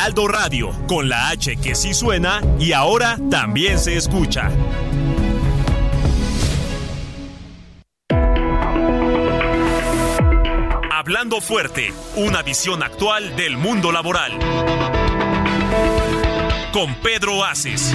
Heraldo Radio, con la H que sí suena y ahora también se escucha. Hablando fuerte, una visión actual del mundo laboral. Con Pedro Aces.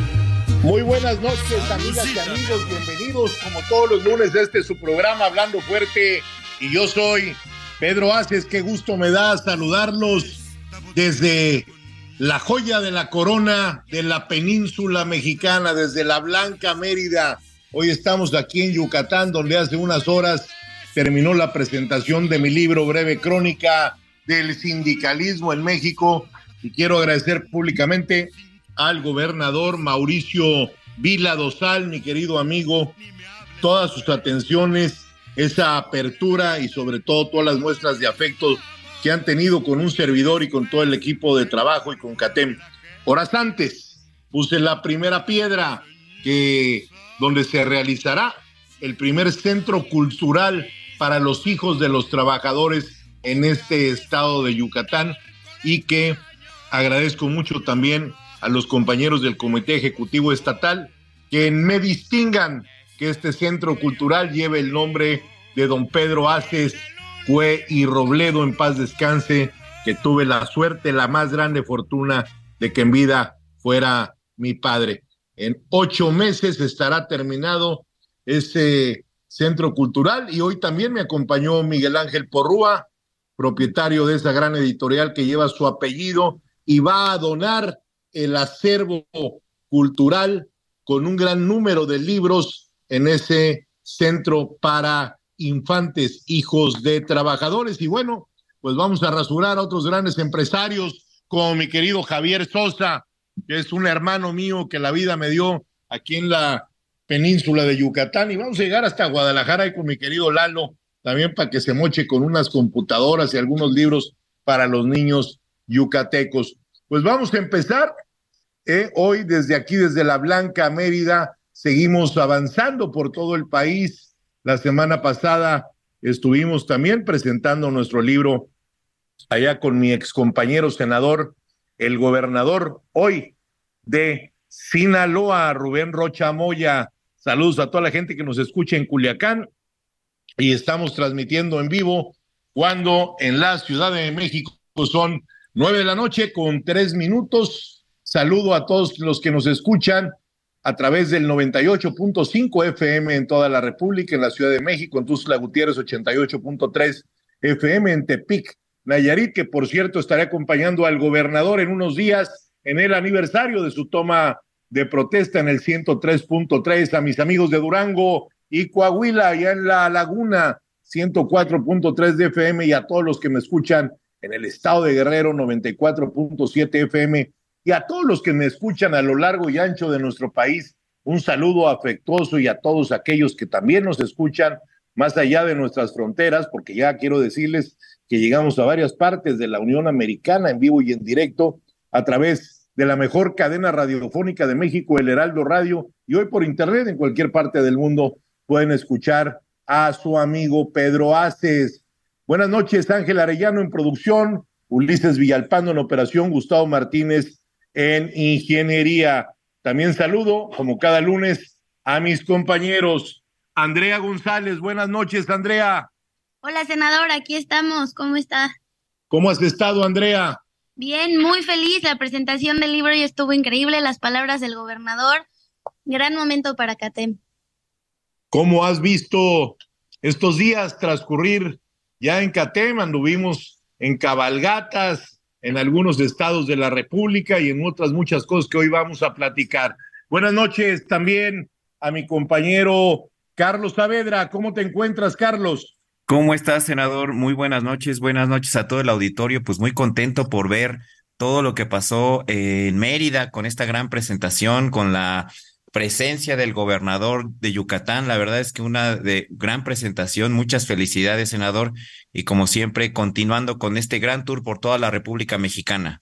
Muy buenas noches, amigas y amigos. Bienvenidos, como todos los lunes, de este su programa Hablando Fuerte. Y yo soy Pedro Aces. Qué gusto me da saludarlos desde la joya de la corona de la península mexicana, desde la Blanca Mérida. Hoy estamos aquí en Yucatán, donde hace unas horas terminó la presentación de mi libro Breve Crónica del Sindicalismo en México. Y quiero agradecer públicamente al gobernador Mauricio Vila Dosal, mi querido amigo, todas sus atenciones, esa apertura y sobre todo todas las muestras de afecto que han tenido con un servidor y con todo el equipo de trabajo y con CATEM. Horas antes puse la primera piedra que donde se realizará el primer centro cultural para los hijos de los trabajadores en este estado de Yucatán y que agradezco mucho también a los compañeros del Comité Ejecutivo Estatal que me distingan que este centro cultural lleve el nombre de don Pedro Aces Cue y Robledo en paz descanse, que tuve la suerte, la más grande fortuna de que en vida fuera mi padre. En ocho meses estará terminado ese centro cultural y hoy también me acompañó Miguel Ángel Porrúa, propietario de esa gran editorial que lleva su apellido y va a donar el acervo cultural con un gran número de libros en ese centro para infantes, hijos de trabajadores. Y bueno, pues vamos a rasurar a otros grandes empresarios, como mi querido Javier Sosa, que es un hermano mío que la vida me dio aquí en la península de Yucatán. Y vamos a llegar hasta Guadalajara y con mi querido Lalo, también para que se moche con unas computadoras y algunos libros para los niños yucatecos. Pues vamos a empezar. ¿eh? Hoy desde aquí, desde la Blanca Mérida, seguimos avanzando por todo el país. La semana pasada estuvimos también presentando nuestro libro allá con mi ex compañero senador, el gobernador hoy de Sinaloa, Rubén Rocha Moya. Saludos a toda la gente que nos escucha en Culiacán y estamos transmitiendo en vivo cuando en la Ciudad de México son nueve de la noche con tres minutos. Saludo a todos los que nos escuchan a través del 98.5 FM en toda la República, en la Ciudad de México, en Tuxtla Gutiérrez 88.3 FM, en Tepic, Nayarit, que por cierto estaré acompañando al gobernador en unos días en el aniversario de su toma de protesta en el 103.3, a mis amigos de Durango y Coahuila, allá en la Laguna 104.3 de FM y a todos los que me escuchan en el estado de Guerrero 94.7 FM y a todos los que me escuchan a lo largo y ancho de nuestro país un saludo afectuoso y a todos aquellos que también nos escuchan más allá de nuestras fronteras, porque ya quiero decirles que llegamos a varias partes de la Unión Americana en vivo y en directo a través de la mejor cadena radiofónica de México, el Heraldo Radio, y hoy por internet en cualquier parte del mundo pueden escuchar a su amigo Pedro Aces. Buenas noches, Ángel Arellano en producción, Ulises Villalpando en operación, Gustavo Martínez en ingeniería. También saludo, como cada lunes, a mis compañeros. Andrea González, buenas noches, Andrea. Hola, senador, aquí estamos. ¿Cómo está? ¿Cómo has estado, Andrea? Bien, muy feliz. La presentación del libro ya estuvo increíble. Las palabras del gobernador. Gran momento para CATEM. ¿Cómo has visto estos días transcurrir ya en CATEM? Anduvimos en cabalgatas, en algunos estados de la República y en otras muchas cosas que hoy vamos a platicar. Buenas noches también a mi compañero Carlos Saavedra. ¿Cómo te encuentras, Carlos? ¿Cómo estás, senador? Muy buenas noches, buenas noches a todo el auditorio. Pues muy contento por ver todo lo que pasó en Mérida con esta gran presentación, con la presencia del gobernador de Yucatán. La verdad es que una de gran presentación. Muchas felicidades, senador. Y como siempre, continuando con este gran tour por toda la República Mexicana.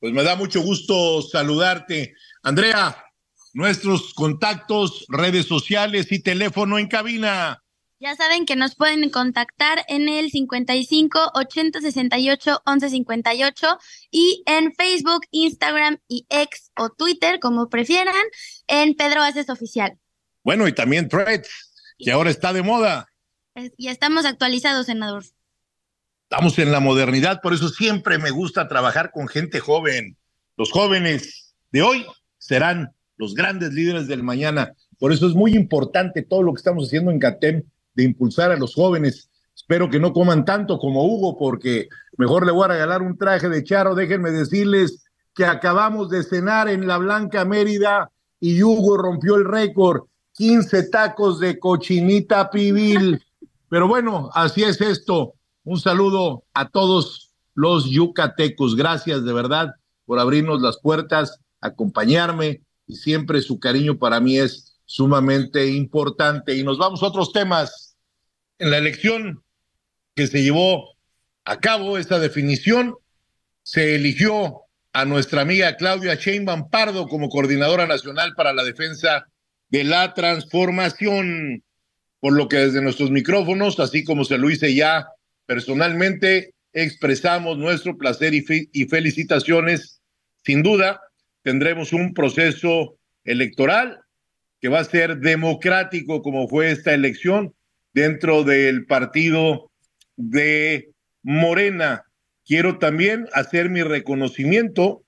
Pues me da mucho gusto saludarte. Andrea, nuestros contactos, redes sociales y teléfono en cabina. Ya saben que nos pueden contactar en el 55 80 68 11 58 y en Facebook, Instagram y X o Twitter, como prefieran, en Pedro Haces Oficial. Bueno, y también Threads, que ahora está de moda. Y estamos actualizados, senador. Estamos en la modernidad, por eso siempre me gusta trabajar con gente joven. Los jóvenes de hoy serán los grandes líderes del mañana. Por eso es muy importante todo lo que estamos haciendo en CATEM de impulsar a los jóvenes. Espero que no coman tanto como Hugo, porque mejor le voy a regalar un traje de charro. Déjenme decirles que acabamos de cenar en la Blanca Mérida y Hugo rompió el récord. 15 tacos de cochinita pibil. Pero bueno, así es esto. Un saludo a todos los yucatecos. Gracias de verdad por abrirnos las puertas, acompañarme y siempre su cariño para mí es sumamente importante. Y nos vamos a otros temas en la elección que se llevó a cabo, esta definición, se eligió a nuestra amiga Claudia Sheinbaum Pardo como coordinadora nacional para la defensa de la transformación, por lo que desde nuestros micrófonos, así como se lo hice ya personalmente, expresamos nuestro placer y, y felicitaciones. Sin duda, tendremos un proceso electoral que va a ser democrático como fue esta elección, dentro del partido de Morena. Quiero también hacer mi reconocimiento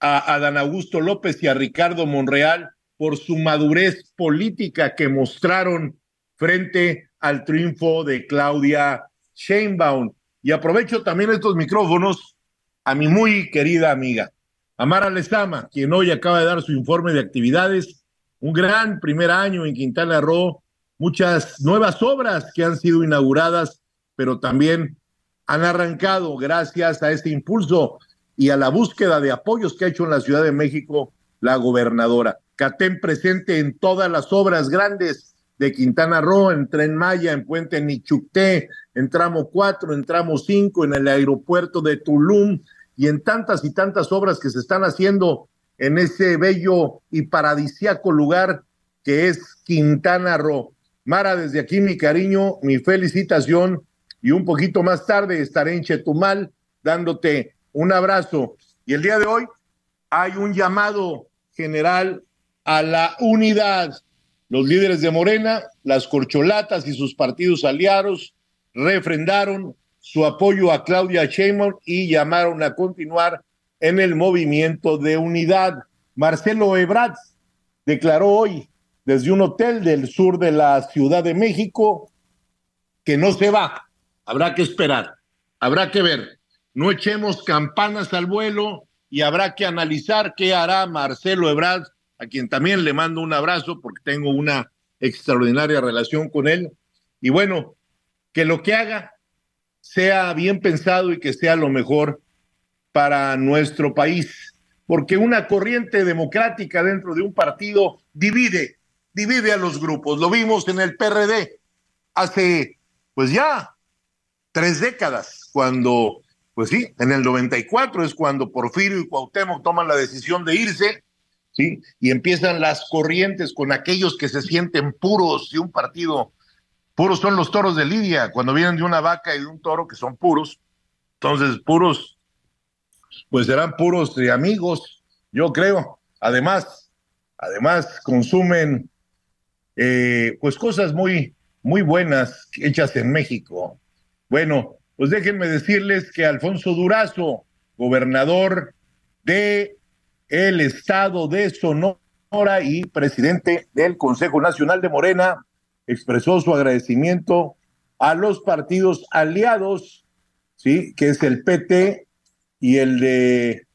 a Adán Augusto López y a Ricardo Monreal por su madurez política que mostraron frente al triunfo de Claudia Sheinbaum. Y aprovecho también estos micrófonos a mi muy querida amiga, Amara Lezama, quien hoy acaba de dar su informe de actividades. Un gran primer año en Quintana Roo, muchas nuevas obras que han sido inauguradas, pero también han arrancado gracias a este impulso y a la búsqueda de apoyos que ha hecho en la Ciudad de México la gobernadora. Catén presente en todas las obras grandes de Quintana Roo, en Tren Maya, en Puente Nichucté, en tramo 4, en tramo 5, en el aeropuerto de Tulum y en tantas y tantas obras que se están haciendo en ese bello y paradisiaco lugar que es Quintana Roo. Mara, desde aquí mi cariño, mi felicitación y un poquito más tarde estaré en Chetumal dándote un abrazo. Y el día de hoy hay un llamado general a la unidad. Los líderes de Morena, las corcholatas y sus partidos aliados refrendaron su apoyo a Claudia Sheinbaum y llamaron a continuar en el movimiento de unidad. Marcelo Ebrard declaró hoy desde un hotel del sur de la Ciudad de México, que no se va. Habrá que esperar, habrá que ver. No echemos campanas al vuelo y habrá que analizar qué hará Marcelo Ebrard, a quien también le mando un abrazo porque tengo una extraordinaria relación con él. Y bueno, que lo que haga sea bien pensado y que sea lo mejor para nuestro país. porque una corriente democrática dentro de un partido divide, divide a los grupos. Lo vimos en el PRD hace, pues ya, tres décadas, cuando, pues sí, en el 94 es cuando Porfirio y Cuauhtémoc toman la decisión de irse, ¿sí? Y empiezan las corrientes con aquellos que se sienten puros de un partido. Puros son los toros de Lidia, cuando vienen de una vaca y de un toro que son puros. Entonces, puros, pues serán puros amigos, yo creo. Además, además consumen, eh, pues cosas muy, muy buenas hechas en México. Bueno, pues déjenme decirles que Alfonso Durazo, gobernador de el estado de Sonora y presidente del Consejo Nacional de Morena, expresó su agradecimiento a los partidos aliados, sí, que es el PT y el de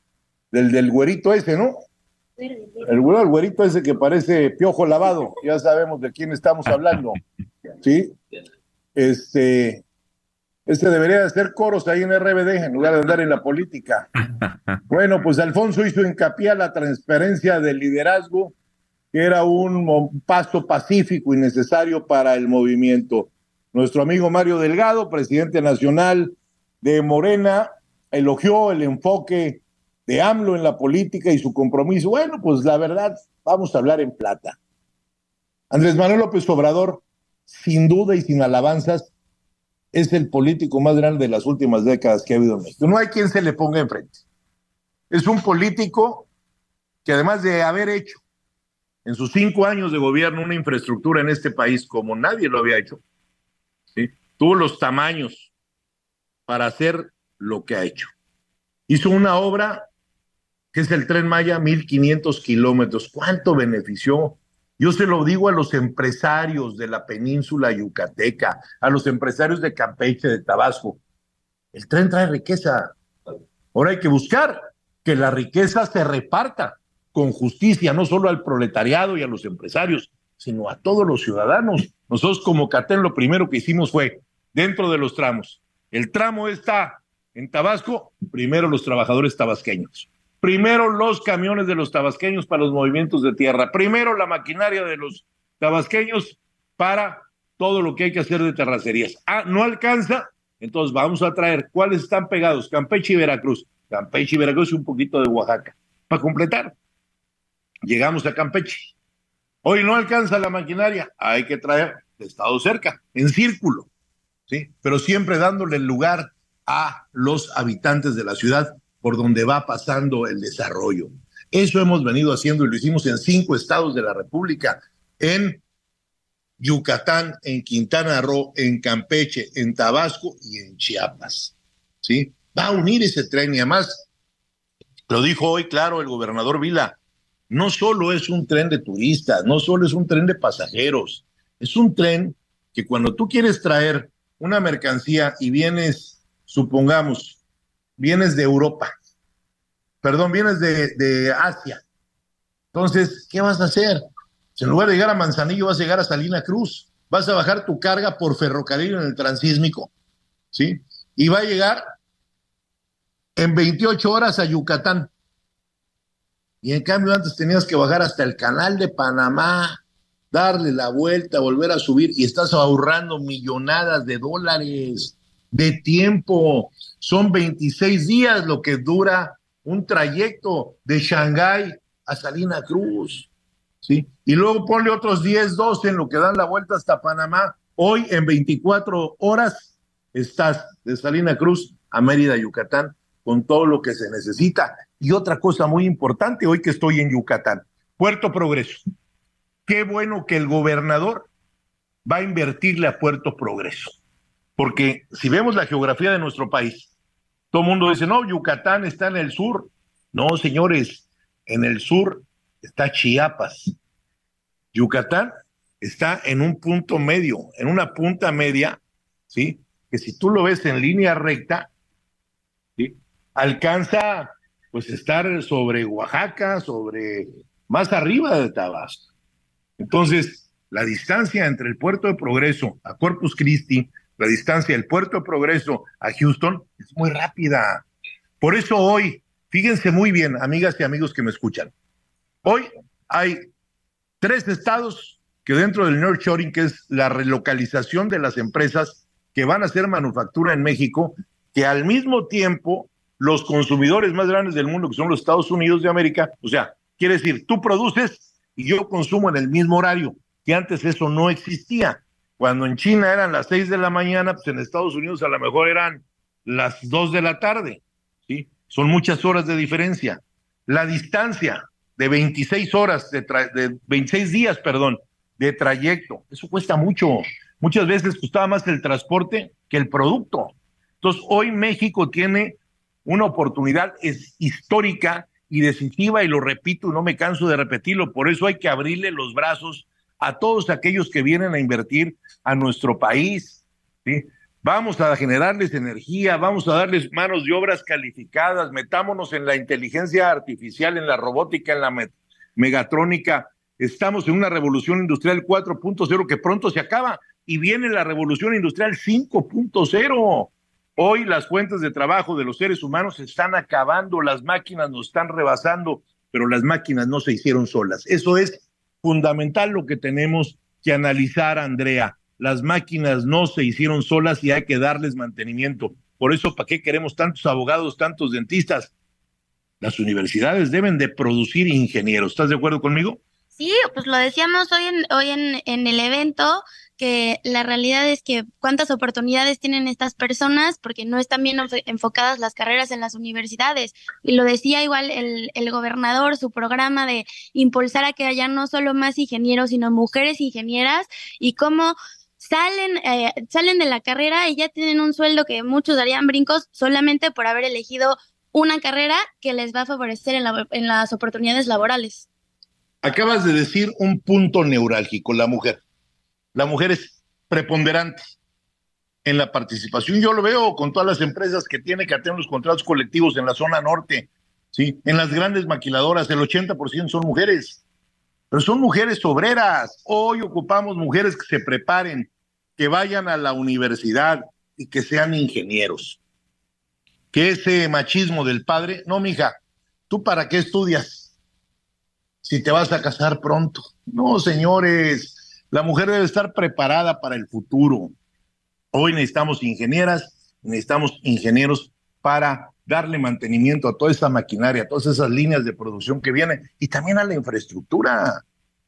del del güerito ese, ¿no? El güero, el güerito ese que parece piojo lavado, ya sabemos de quién estamos hablando, ¿sí? Este, este debería de hacer coros ahí en RBD en lugar de andar en la política. Bueno, pues Alfonso hizo hincapié a la transferencia del liderazgo, que era un paso pacífico y necesario para el movimiento. Nuestro amigo Mario Delgado, presidente nacional de Morena, elogió el enfoque de AMLO en la política y su compromiso. Bueno, pues la verdad, vamos a hablar en plata. Andrés Manuel López Obrador, sin duda y sin alabanzas, es el político más grande de las últimas décadas que ha habido en México. No hay quien se le ponga enfrente. Es un político que además de haber hecho en sus cinco años de gobierno una infraestructura en este país como nadie lo había hecho, tuvo los tamaños para hacer lo que ha hecho. Hizo una obra que es el tren Maya, 1500 kilómetros. ¿Cuánto benefició yo se lo digo a los empresarios de la península yucateca, a los empresarios de Campeche, de Tabasco. El tren trae riqueza. Ahora hay que buscar que la riqueza se reparta con justicia, no solo al proletariado y a los empresarios, sino a todos los ciudadanos. Nosotros como CATEN lo primero que hicimos fue, dentro de los tramos, el tramo está en Tabasco, primero los trabajadores tabasqueños. Primero los camiones de los tabasqueños para los movimientos de tierra. Primero la maquinaria de los tabasqueños para todo lo que hay que hacer de terracerías. Ah, no alcanza, entonces vamos a traer cuáles están pegados, Campeche y Veracruz. Campeche y Veracruz y un poquito de Oaxaca. Para completar, llegamos a Campeche. Hoy no alcanza la maquinaria, hay que traer de estado cerca, en círculo, ¿sí? Pero siempre dándole lugar a los habitantes de la ciudad por donde va pasando el desarrollo. Eso hemos venido haciendo y lo hicimos en cinco estados de la República, en Yucatán, en Quintana Roo, en Campeche, en Tabasco y en Chiapas. ¿Sí? Va a unir ese tren y además, lo dijo hoy claro el gobernador Vila, no solo es un tren de turistas, no solo es un tren de pasajeros, es un tren que cuando tú quieres traer una mercancía y vienes, supongamos, vienes de Europa, perdón, vienes de, Asia. Entonces, ¿qué vas a hacer? en lugar de llegar a Manzanillo, vas a llegar a Salina Cruz, vas a bajar tu carga por ferrocarril en el transísmico, ¿sí? Y va a llegar en 28 horas a Yucatán. Y en cambio antes tenías que bajar hasta el canal de Panamá, darle la vuelta, volver a subir y estás ahorrando millonadas de dólares de tiempo. Son 26 días lo que dura un trayecto de Shanghái a Salina Cruz. ¿sí? Y luego ponle otros 10, 12 en lo que dan la vuelta hasta Panamá. Hoy en 24 horas estás de Salina Cruz a Mérida, Yucatán, con todo lo que se necesita. Y otra cosa muy importante, hoy que estoy en Yucatán, Puerto Progreso. Qué bueno que el gobernador va a invertirle a Puerto Progreso. Porque si vemos la geografía de nuestro país, todo el mundo dice, no, Yucatán está en el sur. No, señores, en el sur está Chiapas. Yucatán está en un punto medio, en una punta media, ¿sí? Que si tú lo ves en línea recta, ¿sí? Alcanza, pues, estar sobre Oaxaca, sobre, más arriba de Tabasco. Entonces, la distancia entre el puerto de Progreso a Corpus Christi la distancia del puerto Progreso a Houston es muy rápida. Por eso hoy Fíjense muy bien, amigas y amigos que me escuchan. Hoy hay tres estados que dentro del Shoring, que es la relocalización de las empresas que van a hacer manufactura en México, que al mismo tiempo los consumidores más grandes del mundo, que son los Estados Unidos de América, o sea, quiere decir, tú produces y yo consumo en el mismo horario, que antes eso no existía. Cuando en China eran las seis de la mañana, pues en Estados Unidos a lo mejor eran las dos de la tarde, ¿sí? Son muchas horas de diferencia. La distancia de 26 horas, de, de 26 días, perdón, de trayecto, eso cuesta mucho. Muchas veces costaba más el transporte que el producto. Entonces, hoy México tiene una oportunidad es histórica y decisiva, y lo repito, no me canso de repetirlo, por eso hay que abrirle los brazos a todos aquellos que vienen a invertir a nuestro país. Vamos a generarles energía, vamos a darles manos de obras calificadas, metámonos en la inteligencia artificial, en la robótica, en la megatrónica. Estamos en una revolución industrial 4.0 que pronto se acaba y viene la revolución industrial 5.0. Hoy las fuentes de trabajo de los seres humanos se están acabando, las máquinas nos están rebasando, pero las máquinas no se hicieron solas. Eso es fundamental lo que tenemos que analizar, Andrea las máquinas no se hicieron solas y hay que darles mantenimiento. Por eso, ¿para qué queremos tantos abogados, tantos dentistas? Las universidades deben de producir ingenieros. ¿Estás de acuerdo conmigo? Sí, pues lo decíamos hoy en, hoy en, en el evento, que la realidad es que cuántas oportunidades tienen estas personas porque no están bien enfocadas las carreras en las universidades. Y lo decía igual el, el gobernador, su programa de impulsar a que haya no solo más ingenieros, sino mujeres ingenieras y cómo salen, eh, salen de la carrera y ya tienen un sueldo que muchos darían brincos solamente por haber elegido una carrera que les va a favorecer en, en las oportunidades laborales. Acabas de decir un punto neurálgico, la mujer. La mujer es preponderante en la participación. Yo lo veo con todas las empresas que tienen que atender los contratos colectivos en la zona norte, ¿sí? En las grandes maquiladoras, el 80% son mujeres pero son mujeres obreras. Hoy ocupamos mujeres que se preparen, que vayan a la universidad y que sean ingenieros. Que ese machismo del padre, no, mija, ¿tú para qué estudias? Si te vas a casar pronto. No, señores, la mujer debe estar preparada para el futuro. Hoy necesitamos ingenieras, necesitamos ingenieros para darle mantenimiento a toda esa maquinaria, a todas esas líneas de producción que vienen y también a la infraestructura.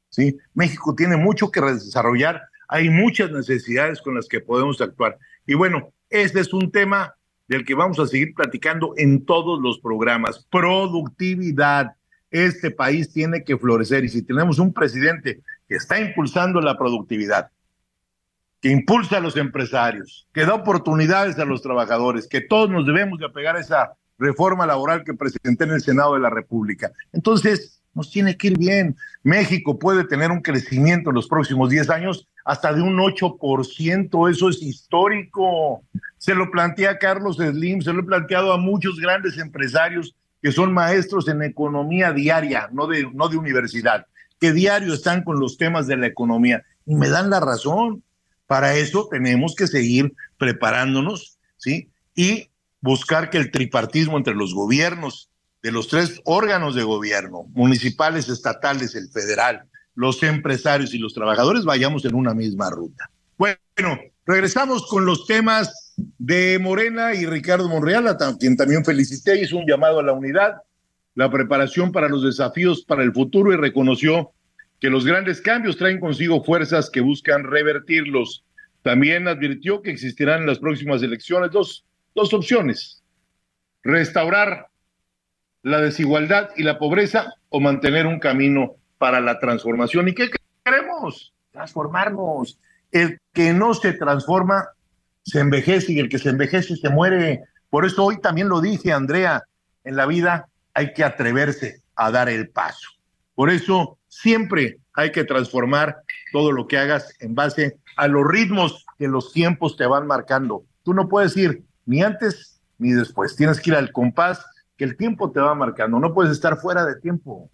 ¿sí? México tiene mucho que desarrollar, hay muchas necesidades con las que podemos actuar. Y bueno, este es un tema del que vamos a seguir platicando en todos los programas. Productividad. Este país tiene que florecer y si tenemos un presidente que está impulsando la productividad, que impulsa a los empresarios, que da oportunidades a los trabajadores, que todos nos debemos de apegar a esa reforma laboral que presenté en el Senado de la República. Entonces, nos tiene que ir bien. México puede tener un crecimiento en los próximos 10 años hasta de un 8%, eso es histórico. Se lo plantea Carlos Slim, se lo he planteado a muchos grandes empresarios que son maestros en economía diaria, no de, no de universidad, que diario están con los temas de la economía. Y me dan la razón. Para eso tenemos que seguir preparándonos, ¿sí? Y buscar que el tripartismo entre los gobiernos, de los tres órganos de gobierno, municipales, estatales, el federal, los empresarios y los trabajadores, vayamos en una misma ruta. Bueno, regresamos con los temas de Morena y Ricardo Monreal, a quien también felicité, hizo un llamado a la unidad, la preparación para los desafíos para el futuro y reconoció que los grandes cambios traen consigo fuerzas que buscan revertirlos. También advirtió que existirán en las próximas elecciones dos, dos opciones. Restaurar la desigualdad y la pobreza o mantener un camino para la transformación. ¿Y qué queremos? Transformarnos. El que no se transforma se envejece y el que se envejece se muere. Por eso hoy también lo dije, Andrea, en la vida hay que atreverse a dar el paso. Por eso siempre hay que transformar todo lo que hagas en base a los ritmos que los tiempos te van marcando. Tú no puedes ir ni antes ni después. Tienes que ir al compás que el tiempo te va marcando. No puedes estar fuera de tiempo.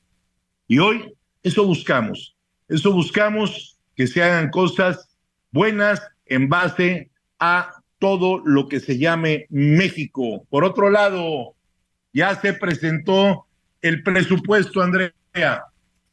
Y hoy eso buscamos. Eso buscamos que se hagan cosas buenas en base a todo lo que se llame México. Por otro lado, ya se presentó el presupuesto, Andrea.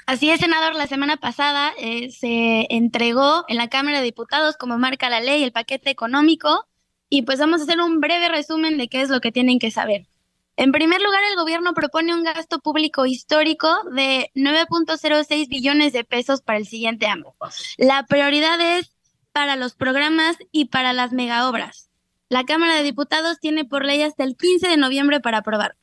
Así es, senador. La semana pasada eh, se entregó en la Cámara de Diputados, como marca la ley, el paquete económico. Y pues vamos a hacer un breve resumen de qué es lo que tienen que saber. En primer lugar, el gobierno propone un gasto público histórico de 9.06 billones de pesos para el siguiente año. La prioridad es para los programas y para las megaobras. La Cámara de Diputados tiene por ley hasta el 15 de noviembre para aprobar.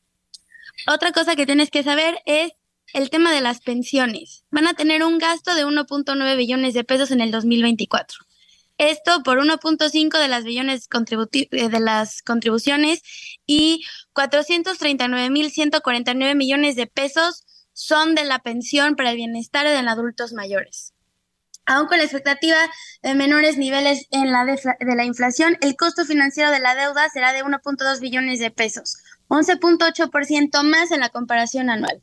Otra cosa que tienes que saber es el tema de las pensiones. Van a tener un gasto de 1.9 billones de pesos en el 2024. Esto por 1.5 de las billones eh, de las contribuciones y 439.149 millones de pesos son de la pensión para el bienestar de adultos mayores. Aún con la expectativa de menores niveles en la de, de la inflación, el costo financiero de la deuda será de 1.2 billones de pesos, 11.8% más en la comparación anual.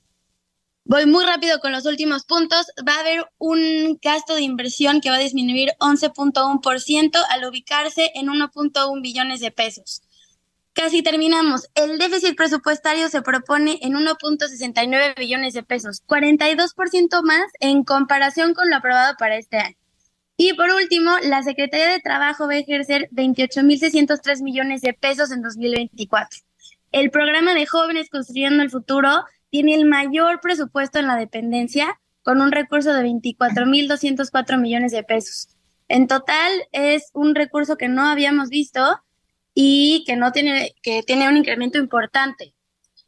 Voy muy rápido con los últimos puntos. Va a haber un gasto de inversión que va a disminuir 11.1% al ubicarse en 1.1 billones de pesos. Casi terminamos. El déficit presupuestario se propone en 1.69 billones de pesos, 42% más en comparación con lo aprobado para este año. Y por último, la Secretaría de Trabajo va a ejercer 28.603 millones de pesos en 2024. El programa de jóvenes construyendo el futuro tiene el mayor presupuesto en la dependencia, con un recurso de 24.204 millones de pesos. En total es un recurso que no habíamos visto y que no tiene que tiene un incremento importante.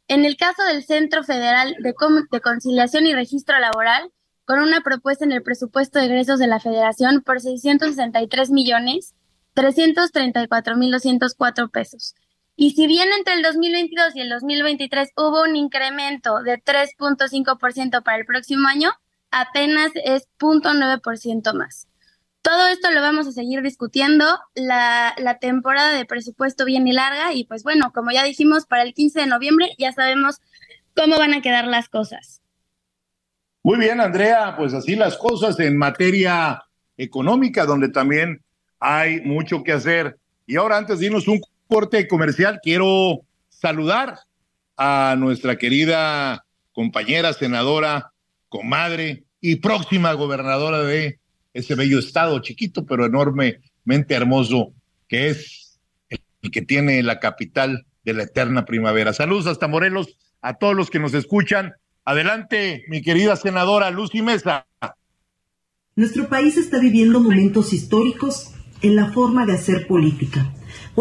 En el caso del Centro Federal de, de Conciliación y Registro Laboral, con una propuesta en el presupuesto de egresos de la Federación por 663 millones 334 mil 204 pesos. Y si bien entre el 2022 y el 2023 hubo un incremento de 3.5% para el próximo año, apenas es 0.9% más. Todo esto lo vamos a seguir discutiendo. La, la, temporada de presupuesto viene larga y pues bueno, como ya dijimos, para el 15 de noviembre ya sabemos cómo van a quedar las cosas. Muy bien, Andrea, pues así las cosas en materia económica, donde también hay mucho que hacer. Y ahora antes de irnos un corte comercial, quiero saludar a nuestra querida compañera senadora, comadre y próxima gobernadora de ese bello estado, chiquito pero enormemente hermoso, que es el que tiene la capital de la eterna primavera. Saludos hasta Morelos a todos los que nos escuchan. Adelante, mi querida senadora Lucy Mesa. Nuestro país está viviendo momentos históricos en la forma de hacer política.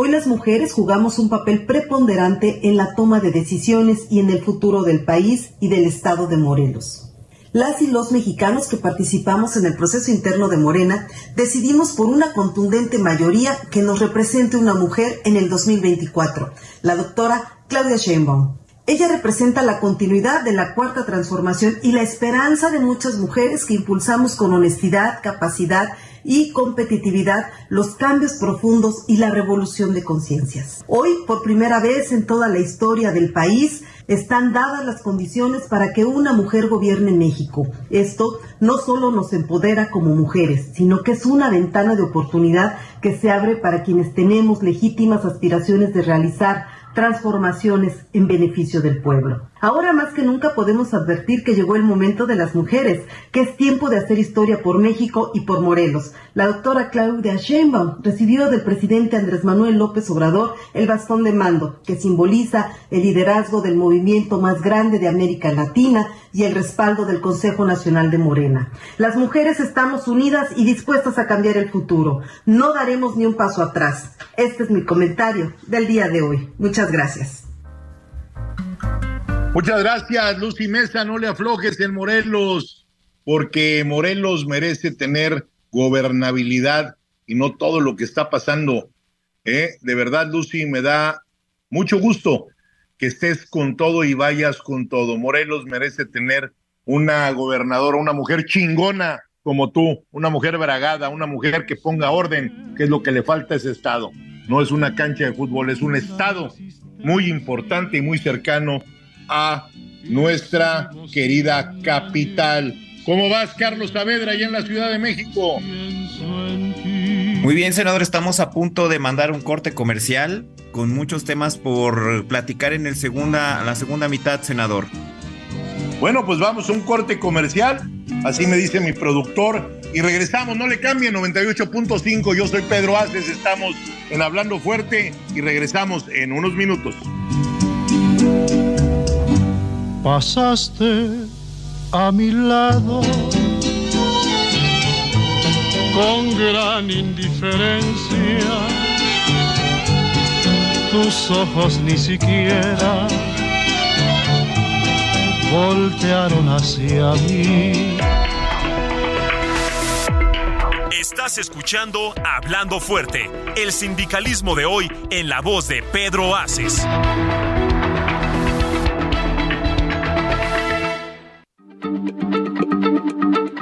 Hoy las mujeres jugamos un papel preponderante en la toma de decisiones y en el futuro del país y del estado de Morelos. Las y los mexicanos que participamos en el proceso interno de Morena decidimos por una contundente mayoría que nos represente una mujer en el 2024, la doctora Claudia Sheinbaum. Ella representa la continuidad de la cuarta transformación y la esperanza de muchas mujeres que impulsamos con honestidad, capacidad y competitividad, los cambios profundos y la revolución de conciencias. Hoy, por primera vez en toda la historia del país, están dadas las condiciones para que una mujer gobierne México. Esto no solo nos empodera como mujeres, sino que es una ventana de oportunidad que se abre para quienes tenemos legítimas aspiraciones de realizar transformaciones en beneficio del pueblo. Ahora más que nunca podemos advertir que llegó el momento de las mujeres, que es tiempo de hacer historia por México y por Morelos. La doctora Claudia Sheinbaum recibió del presidente Andrés Manuel López Obrador el bastón de mando, que simboliza el liderazgo del movimiento más grande de América Latina y el respaldo del Consejo Nacional de Morena. Las mujeres estamos unidas y dispuestas a cambiar el futuro. No daremos ni un paso atrás. Este es mi comentario del día de hoy. Muchas gracias. Muchas gracias, Lucy Mesa. No le aflojes en Morelos, porque Morelos merece tener gobernabilidad y no todo lo que está pasando. ¿eh? De verdad, Lucy, me da mucho gusto que estés con todo y vayas con todo. Morelos merece tener una gobernadora, una mujer chingona como tú, una mujer bragada, una mujer que ponga orden, que es lo que le falta a ese estado. No es una cancha de fútbol, es un estado muy importante y muy cercano a nuestra querida capital. ¿Cómo vas, Carlos Saavedra, allá en la Ciudad de México? Muy bien, senador, estamos a punto de mandar un corte comercial con muchos temas por platicar en el segunda, la segunda mitad, senador. Bueno, pues vamos a un corte comercial, así me dice mi productor, y regresamos, no le cambien, 98.5, yo soy Pedro Aces, estamos en Hablando Fuerte y regresamos en unos minutos. Pasaste a mi lado con gran indiferencia, tus ojos ni siquiera voltearon hacia mí. Estás escuchando Hablando Fuerte, el sindicalismo de hoy en la voz de Pedro Aces.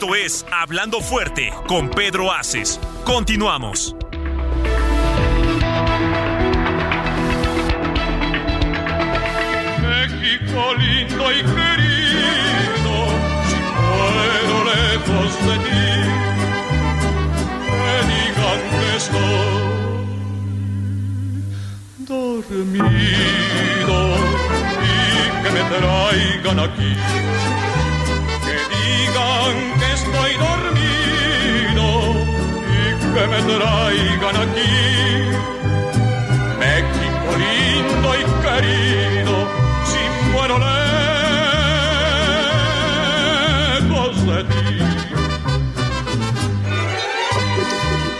Esto es Hablando Fuerte con Pedro Aces. Continuamos. México lindo y querido, si puedo lejos de ti, me digan que estoy dormido y que me traigan aquí. Me traigan aquí. México lindo y querido, si muero lejos de ti.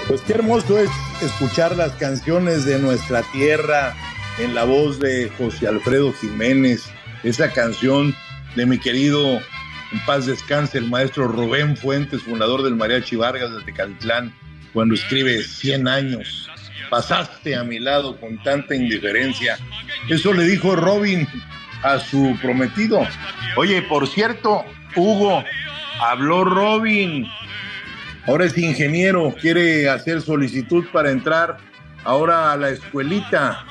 Pues qué hermoso es escuchar las canciones de nuestra tierra en la voz de José Alfredo Jiménez, esa canción de mi querido, en paz descanse, el maestro Rubén Fuentes, fundador del Mariachi Vargas de Tecalitlán, cuando escribe 100 años. Pasaste a mi lado con tanta indiferencia. Eso le dijo Robin a su prometido. Oye, por cierto, Hugo, habló Robin ahora es ingeniero, quiere hacer solicitud para entrar ahora a la escuelita,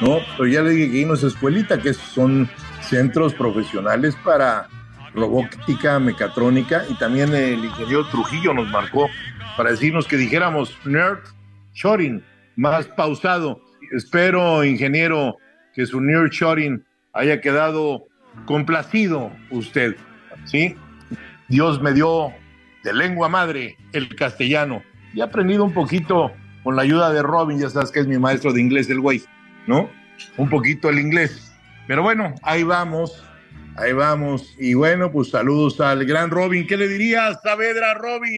¿no? Pero ya le dije que no es escuelita, que son centros profesionales para robótica, mecatrónica, y también el ingeniero Trujillo nos marcó para decirnos que dijéramos nerd shorting, más pausado. Espero, ingeniero, que su nerd shorting haya quedado complacido usted, ¿sí? Dios me dio de lengua madre el castellano. Y he aprendido un poquito con la ayuda de Robin, ya sabes que es mi maestro de inglés el güey, ¿no? Un poquito el inglés. Pero bueno, ahí vamos, ahí vamos. Y bueno, pues saludos al gran Robin. ¿Qué le dirías, Saavedra, Robin?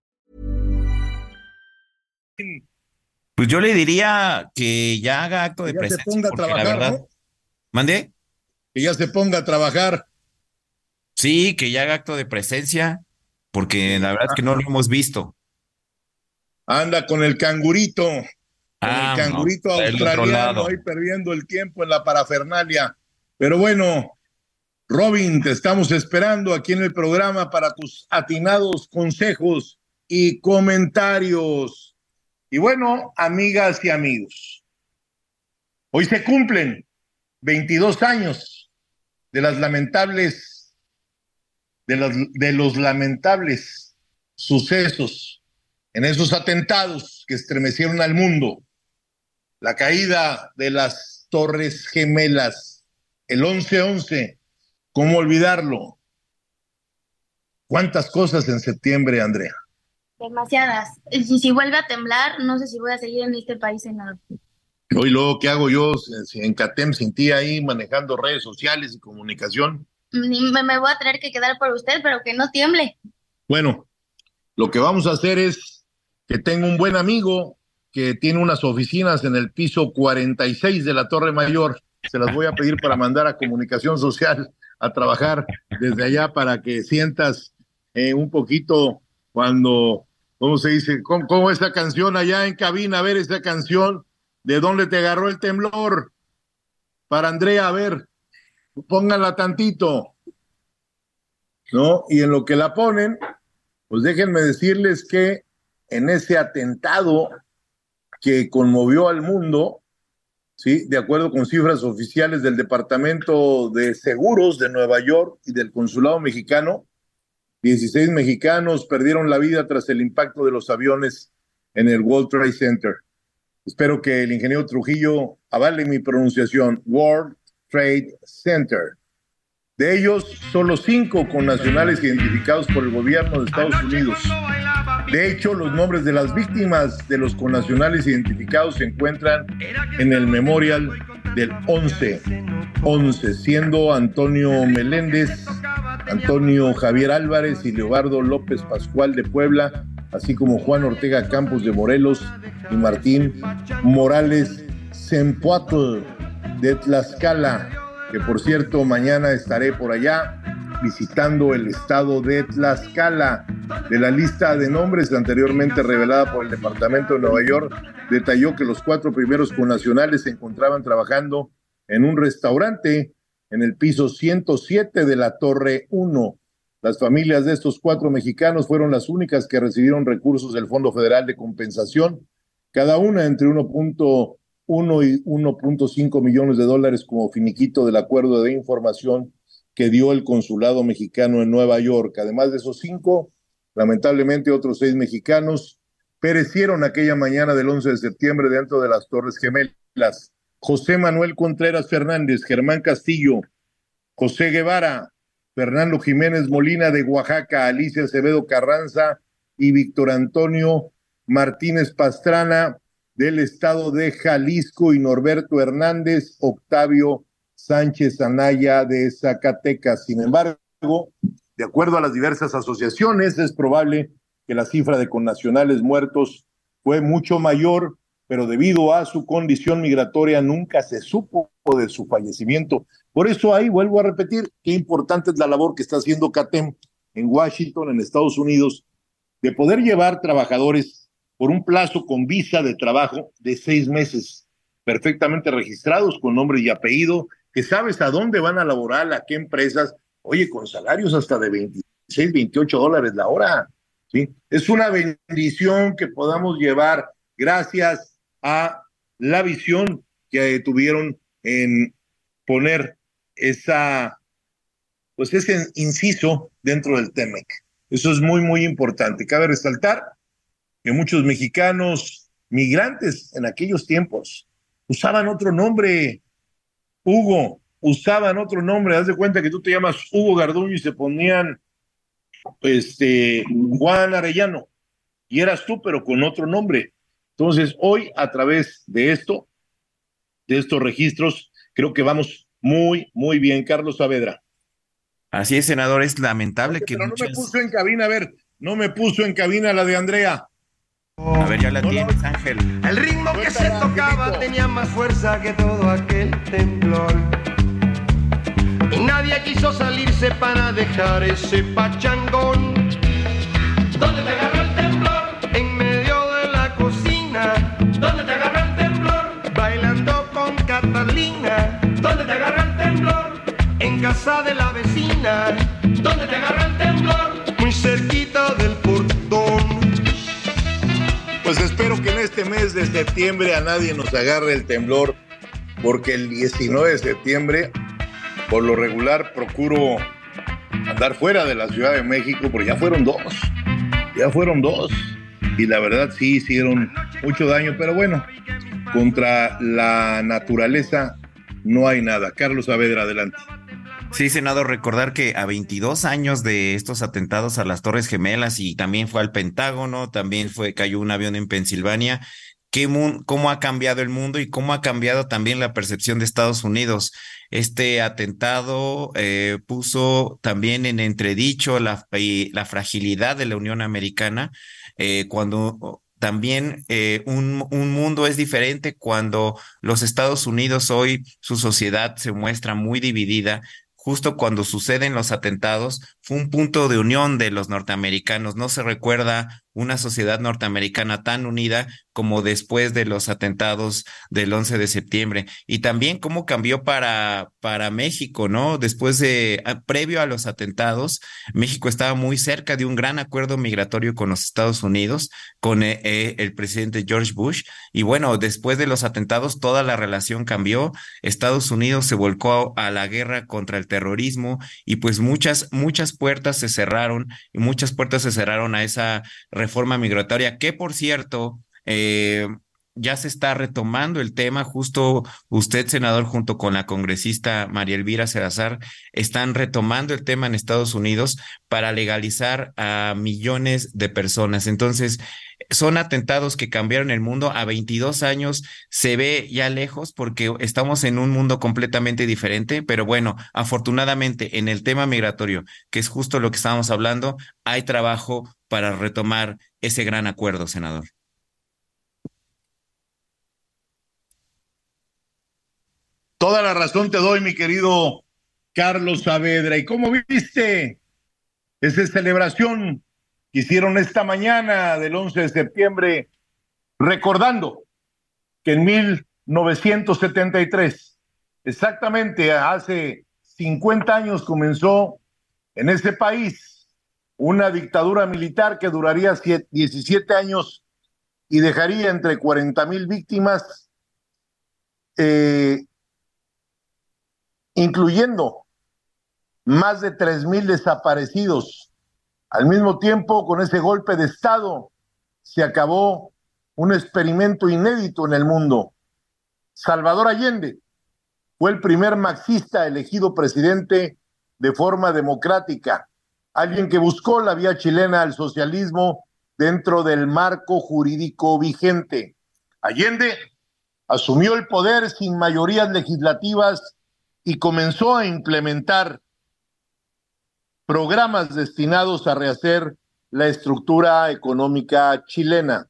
Pues yo le diría que ya haga acto de Que ya se presencia, ponga a porque la trabajar, verdad. ¿no? ¿Mandé? Que ya se ponga a trabajar. Sí, que ya haga acto de presencia, porque la verdad es que no lo hemos visto. Anda con el cangurito, con Ah, el cangurito no, australiano ahí perdiendo el tiempo en la parafernalia. Pero bueno, Robin, te estamos esperando aquí en el programa para tus atinados consejos y comentarios. Y bueno, amigas y amigos, hoy se cumplen 22 años de las lamentables, de de los lamentables sucesos en esos atentados que estremecieron al mundo, la caída de las Torres Gemelas, el 11-11, ¿cómo olvidarlo? ¿Cuántas cosas en septiembre, Andrea? Demasiadas. Y si vuelve a temblar, no sé si voy a seguir en este país, senador. Hoy luego, ¿qué hago yo en CATEM sin ti ahí manejando redes sociales y comunicación? Me, me voy a tener que quedar por usted, pero que no tiemble. Bueno, lo que vamos a hacer es que tengo un buen amigo que tiene unas oficinas en el piso 46 de la Torre Mayor. Se las voy a pedir para mandar a comunicación social a trabajar desde allá para que sientas eh, un poquito cuando, ¿cómo se dice? ¿Cómo, ¿Cómo, esa canción allá en cabina? A ver, esa canción, ¿de dónde te agarró el temblor? Para Andrea, a ver, pónganla tantito. ¿No? Y en lo que la ponen, pues déjenme decirles que en ese atentado que conmovió al mundo, ¿sí? de acuerdo con cifras oficiales del Departamento de Seguros de Nueva York y del Consulado Mexicano, 16 mexicanos perdieron la vida tras el impacto de los aviones en el World Trade Center. Espero que el ingeniero Trujillo avale mi pronunciación, World Trade Center. De ellos, solo cinco con nacionales identificados por el gobierno de Estados Unidos. De hecho, los nombres de las víctimas de los connacionales identificados se encuentran en el memorial del 11, 11, siendo Antonio Meléndez, Antonio Javier Álvarez y Leobardo López Pascual de Puebla, así como Juan Ortega Campos de Morelos y Martín Morales Sempuatl de Tlaxcala, que por cierto mañana estaré por allá visitando el estado de Tlaxcala. De la lista de nombres anteriormente revelada por el Departamento de Nueva York, detalló que los cuatro primeros connacionales se encontraban trabajando en un restaurante en el piso 107 de la Torre 1. Las familias de estos cuatro mexicanos fueron las únicas que recibieron recursos del Fondo Federal de Compensación, cada una entre 1.1 y 1.5 millones de dólares como finiquito del acuerdo de información que dio el consulado mexicano en Nueva York. Además de esos cinco, lamentablemente otros seis mexicanos perecieron aquella mañana del 11 de septiembre dentro de las Torres Gemelas. José Manuel Contreras Fernández, Germán Castillo, José Guevara, Fernando Jiménez Molina de Oaxaca, Alicia Acevedo Carranza y Víctor Antonio Martínez Pastrana del estado de Jalisco y Norberto Hernández, Octavio Sánchez Anaya de Zacatecas. Sin embargo, de acuerdo a las diversas asociaciones, es probable que la cifra de connacionales muertos fue mucho mayor, pero debido a su condición migratoria nunca se supo de su fallecimiento. Por eso ahí vuelvo a repetir qué importante es la labor que está haciendo CATEM en Washington, en Estados Unidos, de poder llevar trabajadores por un plazo con visa de trabajo de seis meses, perfectamente registrados con nombre y apellido que sabes a dónde van a laborar, a qué empresas, oye, con salarios hasta de 26, 28 dólares la hora. ¿sí? Es una bendición que podamos llevar gracias a la visión que tuvieron en poner esa, pues ese inciso dentro del TEMEC. Eso es muy, muy importante. Cabe resaltar que muchos mexicanos migrantes en aquellos tiempos usaban otro nombre Hugo, usaban otro nombre, haz de cuenta que tú te llamas Hugo Garduño y se ponían este Juan Arellano y eras tú pero con otro nombre. Entonces, hoy a través de esto, de estos registros, creo que vamos muy, muy bien. Carlos Saavedra. Así es, senador, es lamentable que... Pero no me puso en cabina, a ver, no me puso en cabina la de Andrea. A ver, ya la tienes, Ángel. El ritmo que se tocaba tenía más fuerza que todo aquel temblor. Y nadie quiso salirse para dejar ese pachangón. ¿Dónde te agarró casa de la vecina. ¿Dónde te agarró el temblor? Muy cerquita del portón. Pues espero que en este mes de septiembre a nadie nos agarre el temblor, porque el 19 de septiembre, por lo regular, procuro andar fuera de la Ciudad de México, porque ya fueron dos, ya fueron dos, y la verdad sí hicieron mucho daño, pero bueno, contra la naturaleza no hay nada. Carlos Saavedra, adelante. Sí, senador, recordar que a 22 años de estos atentados a las Torres Gemelas y también fue al Pentágono, también fue cayó un avión en Pensilvania, cómo ha cambiado el mundo y cómo ha cambiado también la percepción de Estados Unidos. Este atentado eh, puso también en entredicho la, la fragilidad de la Unión Americana eh, cuando también eh, un, mundo es diferente cuando los Estados Unidos hoy, su sociedad se muestra muy dividida. Justo cuando suceden los atentados, fue un punto de unión de los norteamericanos. No se recuerda una sociedad norteamericana tan unida como después de los atentados del 11 de septiembre. Y también cómo cambió para, para México, ¿no? Después de, ah, previo a los atentados, México estaba muy cerca de un gran acuerdo migratorio con los Estados Unidos, con eh, eh, el presidente George Bush. Y bueno, después de los atentados toda la relación cambió, Estados Unidos se volcó a, a la guerra contra el terrorismo y pues muchas, muchas puertas se cerraron y muchas puertas se cerraron a esa reforma migratoria, que por cierto, eh, ya se está retomando el tema, justo usted, senador, junto con la congresista María Elvira Salazar, están retomando el tema en Estados Unidos para legalizar a millones de personas. Entonces, son atentados que cambiaron el mundo. A 22 años se ve ya lejos porque estamos en un mundo completamente diferente, pero bueno, afortunadamente en el tema migratorio, que es justo lo que estábamos hablando, hay trabajo para retomar ese gran acuerdo, senador. Toda la razón te doy, mi querido Carlos Saavedra. ¿Y cómo viste esa celebración que hicieron esta mañana del 11 de septiembre, recordando que en 1973, exactamente hace 50 años, comenzó en ese país una dictadura militar que duraría 17 años y dejaría entre 40 mil víctimas. Eh, incluyendo más de tres mil desaparecidos. Al mismo tiempo, con ese golpe de Estado, se acabó un experimento inédito en el mundo. Salvador Allende fue el primer marxista elegido presidente de forma democrática, alguien que buscó la vía chilena al socialismo dentro del marco jurídico vigente. Allende asumió el poder sin mayorías legislativas y comenzó a implementar programas destinados a rehacer la estructura económica chilena.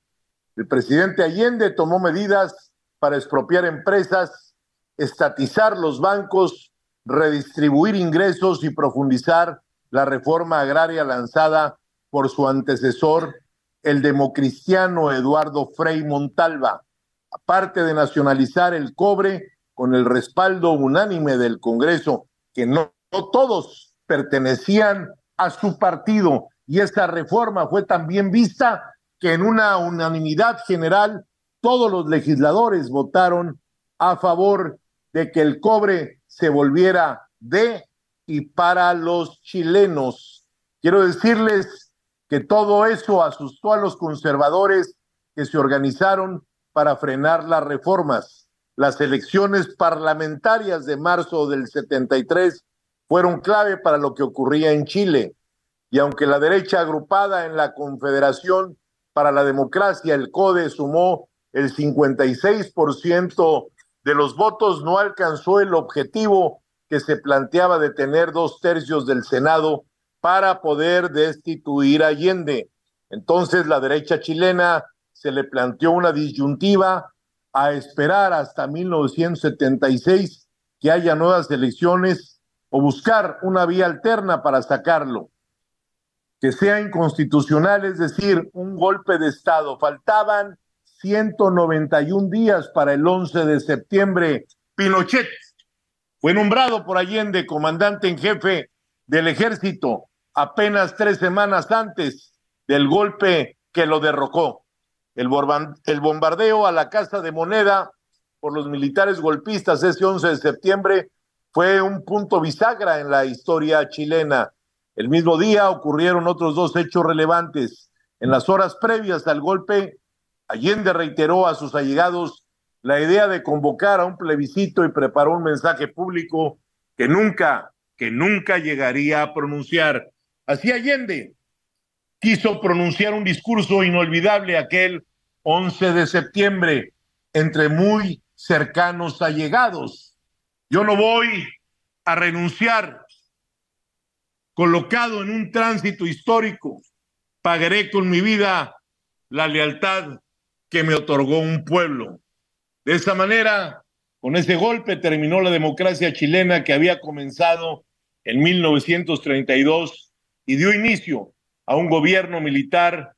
El presidente Allende tomó medidas para expropiar empresas, estatizar los bancos, redistribuir ingresos y profundizar la reforma agraria lanzada por su antecesor, el democristiano Eduardo Frei Montalva. Aparte de nacionalizar el cobre, con el respaldo unánime del Congreso, que no, todos pertenecían a su partido. Y esta reforma fue también vista que en una unanimidad general todos los legisladores votaron a favor de que el cobre se volviera de y para los chilenos. Quiero decirles que todo eso asustó a los conservadores que se organizaron para frenar las reformas las elecciones parlamentarias de marzo del 73 fueron clave para lo que ocurría en Chile. Y aunque la derecha agrupada en la Confederación para la Democracia, el CODE, sumó el 56% de los votos, no alcanzó el objetivo que se planteaba de tener dos tercios del Senado para poder destituir a Allende. Entonces la derecha chilena se le planteó una disyuntiva a esperar hasta 1976 que haya nuevas elecciones o buscar una vía alterna para sacarlo, que sea inconstitucional, es decir, un golpe de Estado. Faltaban 191 días para el 11 de septiembre. Pinochet fue nombrado por Allende comandante en jefe del ejército apenas tres semanas antes del golpe que lo derrocó. El, bombardeo a la Casa de Moneda por los militares golpistas ese 11 de septiembre fue un punto bisagra en la historia chilena. El mismo día ocurrieron otros dos hechos relevantes. En las horas previas al golpe, Allende reiteró a sus allegados la idea de convocar a un plebiscito y preparó un mensaje público que nunca, que nunca llegaría a pronunciar. Así Allende quiso pronunciar un discurso inolvidable aquel 11 de septiembre entre muy cercanos allegados. Yo no voy a renunciar. Colocado en un tránsito histórico, pagaré con mi vida la lealtad que me otorgó un pueblo. De esa manera, con ese golpe terminó la democracia chilena que había comenzado en 1932 y dio inicio a un gobierno militar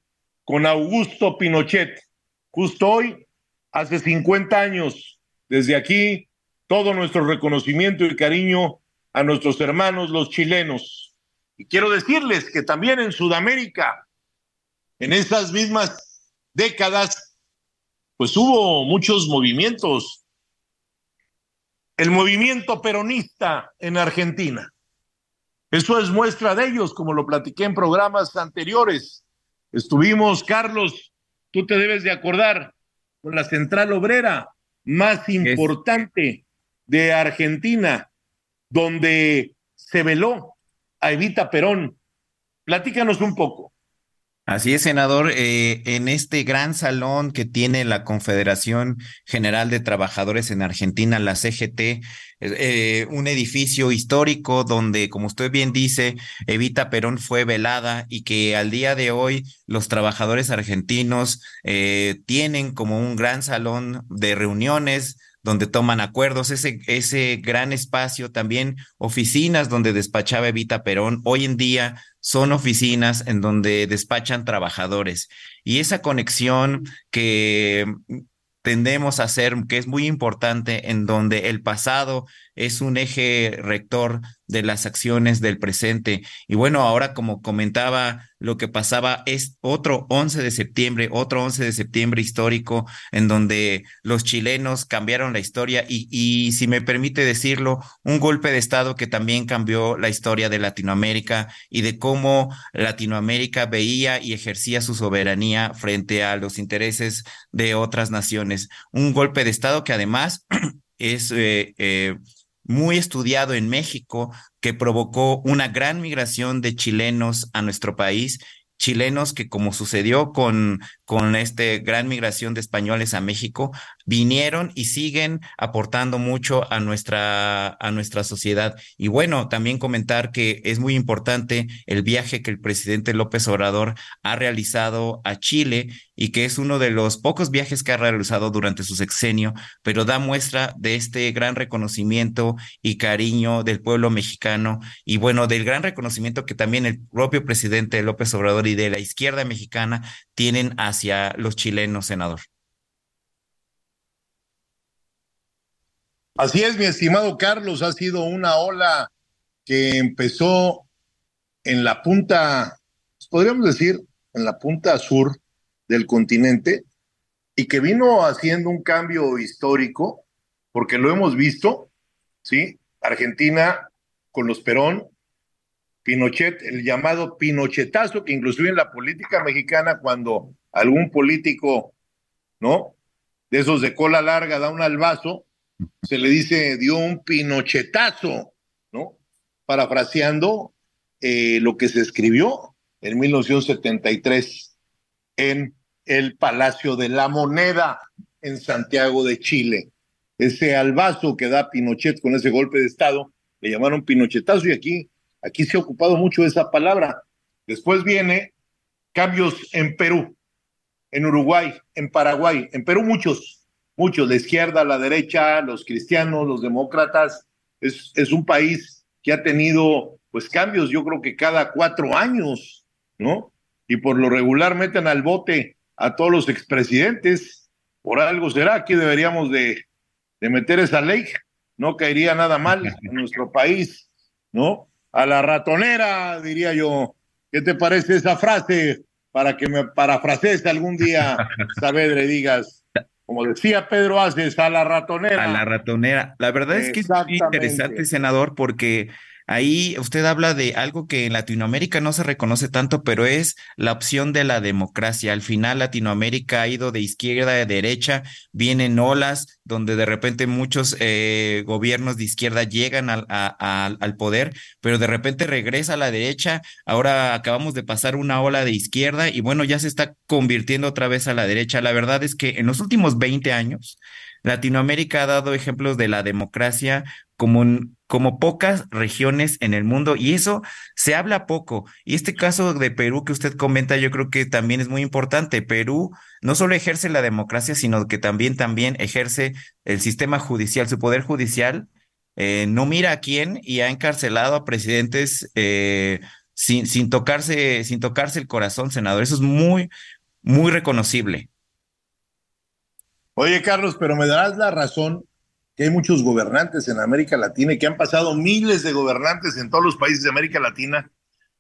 con Augusto Pinochet. Justo hoy, hace 50 años, desde aquí, todo nuestro reconocimiento y cariño a nuestros hermanos los chilenos. Y quiero decirles que también en Sudamérica, en esas mismas décadas, pues hubo muchos movimientos. El movimiento peronista en Argentina. Eso es muestra de ellos, como lo platiqué en programas anteriores. Estuvimos, Carlos, tú te debes de acordar, con la central obrera más importante de Argentina, donde se veló a Evita Perón. Platícanos un poco. Así es, senador. Eh, en este gran salón que tiene la Confederación General de Trabajadores en Argentina, la CGT, eh, un edificio histórico donde, como usted bien dice, Evita Perón fue velada y que al día de hoy los trabajadores argentinos eh, tienen como un gran salón de reuniones donde toman acuerdos, ese, ese gran espacio, también oficinas donde despachaba Evita Perón, hoy en día son oficinas en donde despachan trabajadores. Y esa conexión que tendemos a hacer, que es muy importante, en donde el pasado es un eje rector de las acciones del presente. Y bueno, ahora como comentaba, lo que pasaba es otro 11 de septiembre, otro 11 de septiembre histórico, en donde los chilenos cambiaron la historia y, y si me permite decirlo, un golpe de Estado que también cambió la historia de Latinoamérica y de cómo Latinoamérica veía y ejercía su soberanía frente a los intereses de otras naciones. Un golpe de Estado que además es... Eh, eh, muy estudiado en México que provocó una gran migración de chilenos a nuestro país chilenos que como sucedió con, con esta gran migración de españoles a México, vinieron y siguen aportando mucho a nuestra, a nuestra sociedad. Y bueno, también comentar que es muy importante el viaje que el presidente López Obrador ha realizado a Chile y que es uno de los pocos viajes que ha realizado durante su sexenio, pero da muestra de este gran reconocimiento y cariño del pueblo mexicano y bueno, del gran reconocimiento que también el propio presidente López Obrador de la izquierda mexicana tienen hacia los chilenos, senador. Así es, mi estimado Carlos, ha sido una ola que empezó en la punta, podríamos decir, en la punta sur del continente y que vino haciendo un cambio histórico, porque lo hemos visto, ¿sí? Argentina con los Perón, Pinochet, el llamado Pinochetazo, que inclusive en la política mexicana, cuando algún político, ¿no? De esos de cola larga da un albazo, se le dice dio un Pinochetazo, ¿no? Parafraseando eh, lo que se escribió en 1973 en el Palacio de la Moneda en Santiago de Chile. Ese albazo que da Pinochet con ese golpe de Estado, le llamaron Pinochetazo y aquí Aquí se ha ocupado mucho esa palabra. Después viene cambios en Perú, en Uruguay, en Paraguay, en Perú muchos, muchos, la izquierda, la derecha, los cristianos, los demócratas. Es, es un país que ha tenido pues cambios, yo creo que cada cuatro años, ¿no? Y por lo regular meten al bote a todos los expresidentes. Por algo será, aquí deberíamos de, de meter esa ley, no caería nada mal en nuestro país, ¿no? a la ratonera, diría yo. ¿Qué te parece esa frase? Para que me parafrasees algún día, Saavedra, y digas, como decía Pedro Aces, a la ratonera. A la ratonera. La verdad es que es interesante, senador, porque Ahí usted habla de algo que en Latinoamérica no se reconoce tanto, pero es la opción de la democracia. Al final Latinoamérica ha ido de izquierda a derecha, vienen olas donde de repente muchos eh, gobiernos de izquierda llegan al, al poder, pero de repente regresa a la derecha. Ahora acabamos de pasar una ola de izquierda y bueno, ya se está convirtiendo otra vez a la derecha. La verdad es que en los últimos 20 años, Latinoamérica ha dado ejemplos de la democracia como, como pocas regiones en el mundo y eso se habla poco. Y este caso de Perú que usted comenta, yo creo que también es muy importante. Perú no solo ejerce la democracia, sino que también, también ejerce el sistema judicial, su poder judicial. Eh, no mira a quién y ha encarcelado a presidentes eh, sin, sin, tocarse, sin tocarse el corazón, senador. Eso es muy, muy reconocible. Oye, Carlos, pero me darás la razón que hay muchos gobernantes en América Latina y que han pasado miles de gobernantes en todos los países de América Latina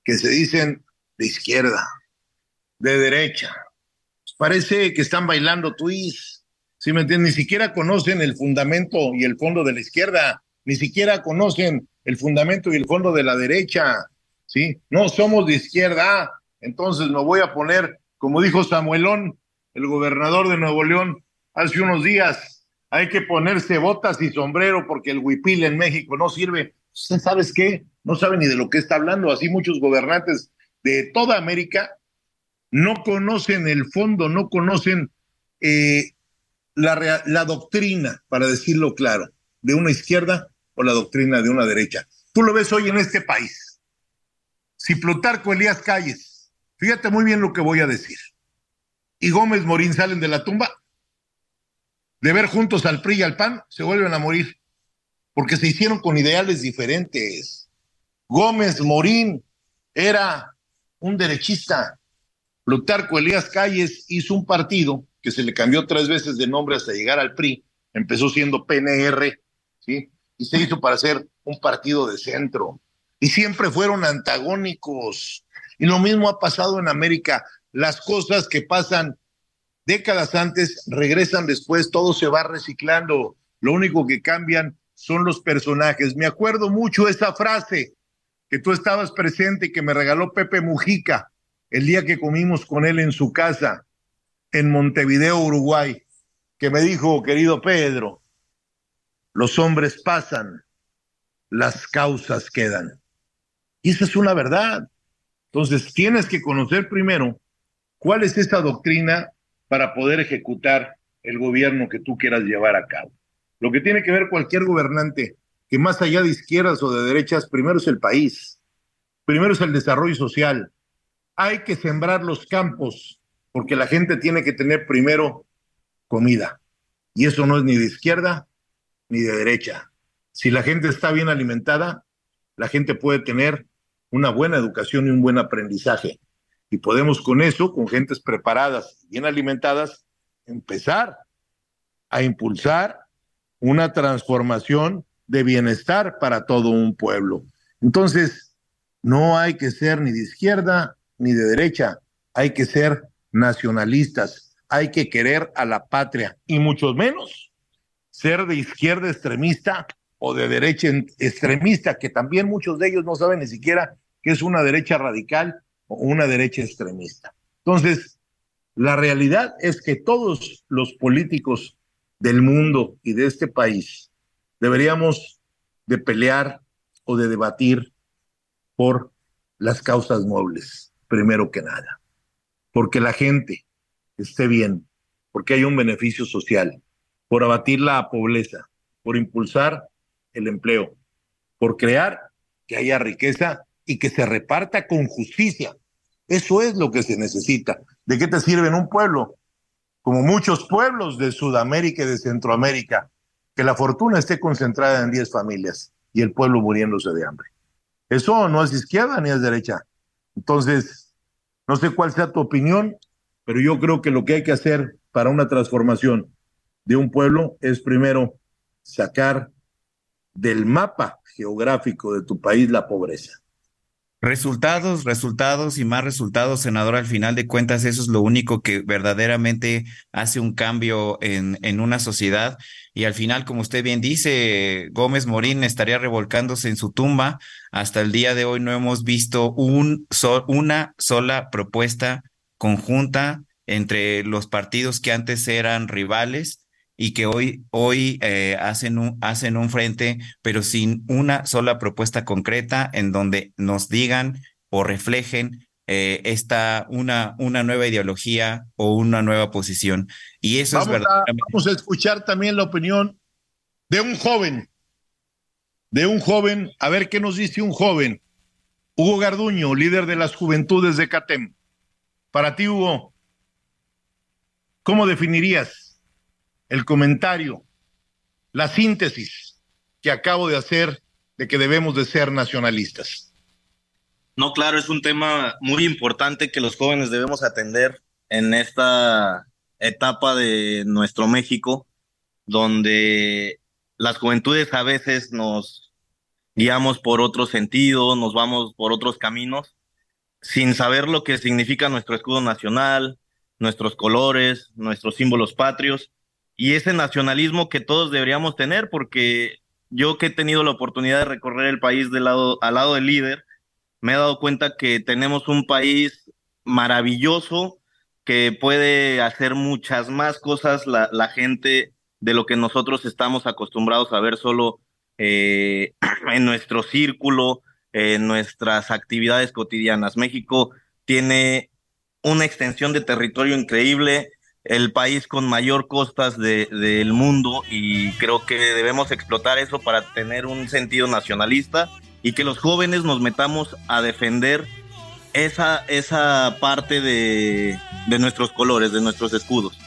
que se dicen de izquierda, de derecha. Parece que están bailando twist. ¿Sí me entiendes? Ni siquiera conocen el fundamento y el fondo de la izquierda, ni siquiera conocen el fundamento y el fondo de la derecha. ¿Sí? No somos de izquierda. Entonces me voy a poner, como dijo Samuelón, el gobernador de Nuevo León, hace unos días, hay que ponerse botas y sombrero porque el huipil en México no sirve. ¿Sabes qué? No sabe ni de lo que está hablando. Así muchos gobernantes de toda América no conocen el fondo, no conocen eh, la, la doctrina, para decirlo claro, de una izquierda o la doctrina de una derecha. Tú lo ves hoy en este país. Si Plutarco Elías Calles, fíjate muy bien lo que voy a decir, y Gómez Morín salen de la tumba, de ver juntos al PRI y al PAN, se vuelven a morir, porque se hicieron con ideales diferentes. Gómez Morín era un derechista. Plutarco Elías Calles hizo un partido que se le cambió tres veces de nombre hasta llegar al PRI, empezó siendo PNR, ¿sí? Y se hizo para ser un partido de centro. Y siempre fueron antagónicos. Y lo mismo ha pasado en América. Las cosas que pasan décadas antes, regresan después, todo se va reciclando. Lo único que cambian son los personajes. Me acuerdo mucho esa frase que tú estabas presente que me regaló Pepe Mujica el día que comimos con él en su casa en Montevideo, Uruguay, que me dijo, querido Pedro, los hombres pasan, las causas quedan. Y esa es una verdad. Entonces, tienes que conocer primero cuál es esa doctrina para poder ejecutar el gobierno que tú quieras llevar a cabo. Lo que tiene que ver cualquier gobernante, que más allá de izquierdas o de derechas, primero es el país, primero es el desarrollo social. Hay que sembrar los campos, porque la gente tiene que tener primero comida. Y eso no es ni de izquierda ni de derecha. Si la gente está bien alimentada, la gente puede tener una buena educación y un buen aprendizaje. Y podemos con eso, con gentes preparadas, bien alimentadas, empezar a impulsar una transformación de bienestar para todo un pueblo. Entonces, no hay que ser ni de izquierda ni de derecha, hay que ser nacionalistas, hay que querer a la patria y mucho menos ser de izquierda extremista o de derecha extremista, que también muchos de ellos no saben ni siquiera que es una derecha radical una derecha extremista. Entonces, la realidad es que todos los políticos del mundo y de este país deberíamos de pelear o de debatir por las causas nobles, primero que nada, porque la gente esté bien, porque hay un beneficio social, por abatir la pobreza, por impulsar el empleo, por crear que haya riqueza y que se reparta con justicia, eso es lo que se necesita. ¿De qué te sirve en un pueblo? Como muchos pueblos de Sudamérica y de Centroamérica, que la fortuna esté concentrada en 10 familias y el pueblo muriéndose de hambre. Eso no es izquierda ni es derecha. Entonces, no sé cuál sea tu opinión, pero yo creo que lo que hay que hacer para una transformación de un pueblo es primero sacar del mapa geográfico de tu país la pobreza Resultados, resultados y más resultados, senador. Al final de cuentas, eso es lo único que verdaderamente hace un cambio en, en una sociedad. Y al final, como usted bien dice, Gómez Morín estaría revolcándose en su tumba. Hasta el día de hoy no hemos visto un una sola propuesta conjunta entre los partidos que antes eran rivales y que hoy, hoy eh, hacen, un, hacen un frente, pero sin una sola propuesta concreta en donde nos digan o reflejen eh, esta, una, una nueva ideología o una nueva posición. Y eso vamos es verdad. A, vamos a escuchar también la opinión de un joven, de un joven, a ver qué nos dice un joven. Hugo Garduño, líder de las juventudes de CATEM. Para ti, Hugo, ¿cómo definirías el comentario, la síntesis que acabo de hacer de que debemos de ser nacionalistas. No, claro, es un tema muy importante que los jóvenes debemos atender en esta etapa de nuestro México, donde las juventudes a veces nos guiamos por otro sentido, nos vamos por otros caminos, sin saber lo que significa nuestro escudo nacional, nuestros colores, nuestros símbolos patrios, y ese nacionalismo que todos deberíamos tener, porque yo que he tenido la oportunidad de recorrer el país del lado, al lado del líder, me he dado cuenta que tenemos un país maravilloso que puede hacer muchas más cosas la, la gente de lo que nosotros estamos acostumbrados a ver solo eh, en nuestro círculo, en nuestras actividades cotidianas. México tiene una extensión de territorio increíble, el país con mayor costas de, del mundo y creo que debemos explotar eso para tener un sentido nacionalista y que los jóvenes nos metamos a defender esa, esa parte de, de nuestros colores, de nuestros escudos.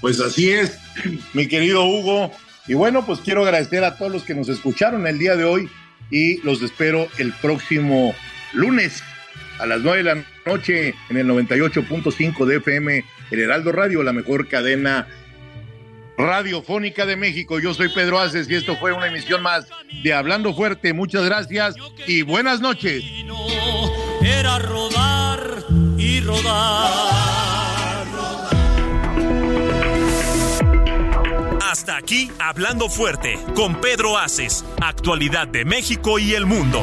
Pues así es, mi querido Hugo. Y bueno, pues quiero agradecer a todos los que nos escucharon el día de hoy y los espero el próximo lunes a las 9 de la noche en el 98.5 de FM, el Heraldo Radio, la mejor cadena radiofónica de México. Yo soy Pedro Aces y esto fue una emisión más de Hablando Fuerte. Muchas gracias y buenas noches. Era rodar y rodar. Hasta aquí Hablando Fuerte con Pedro Aces, actualidad de México y el mundo.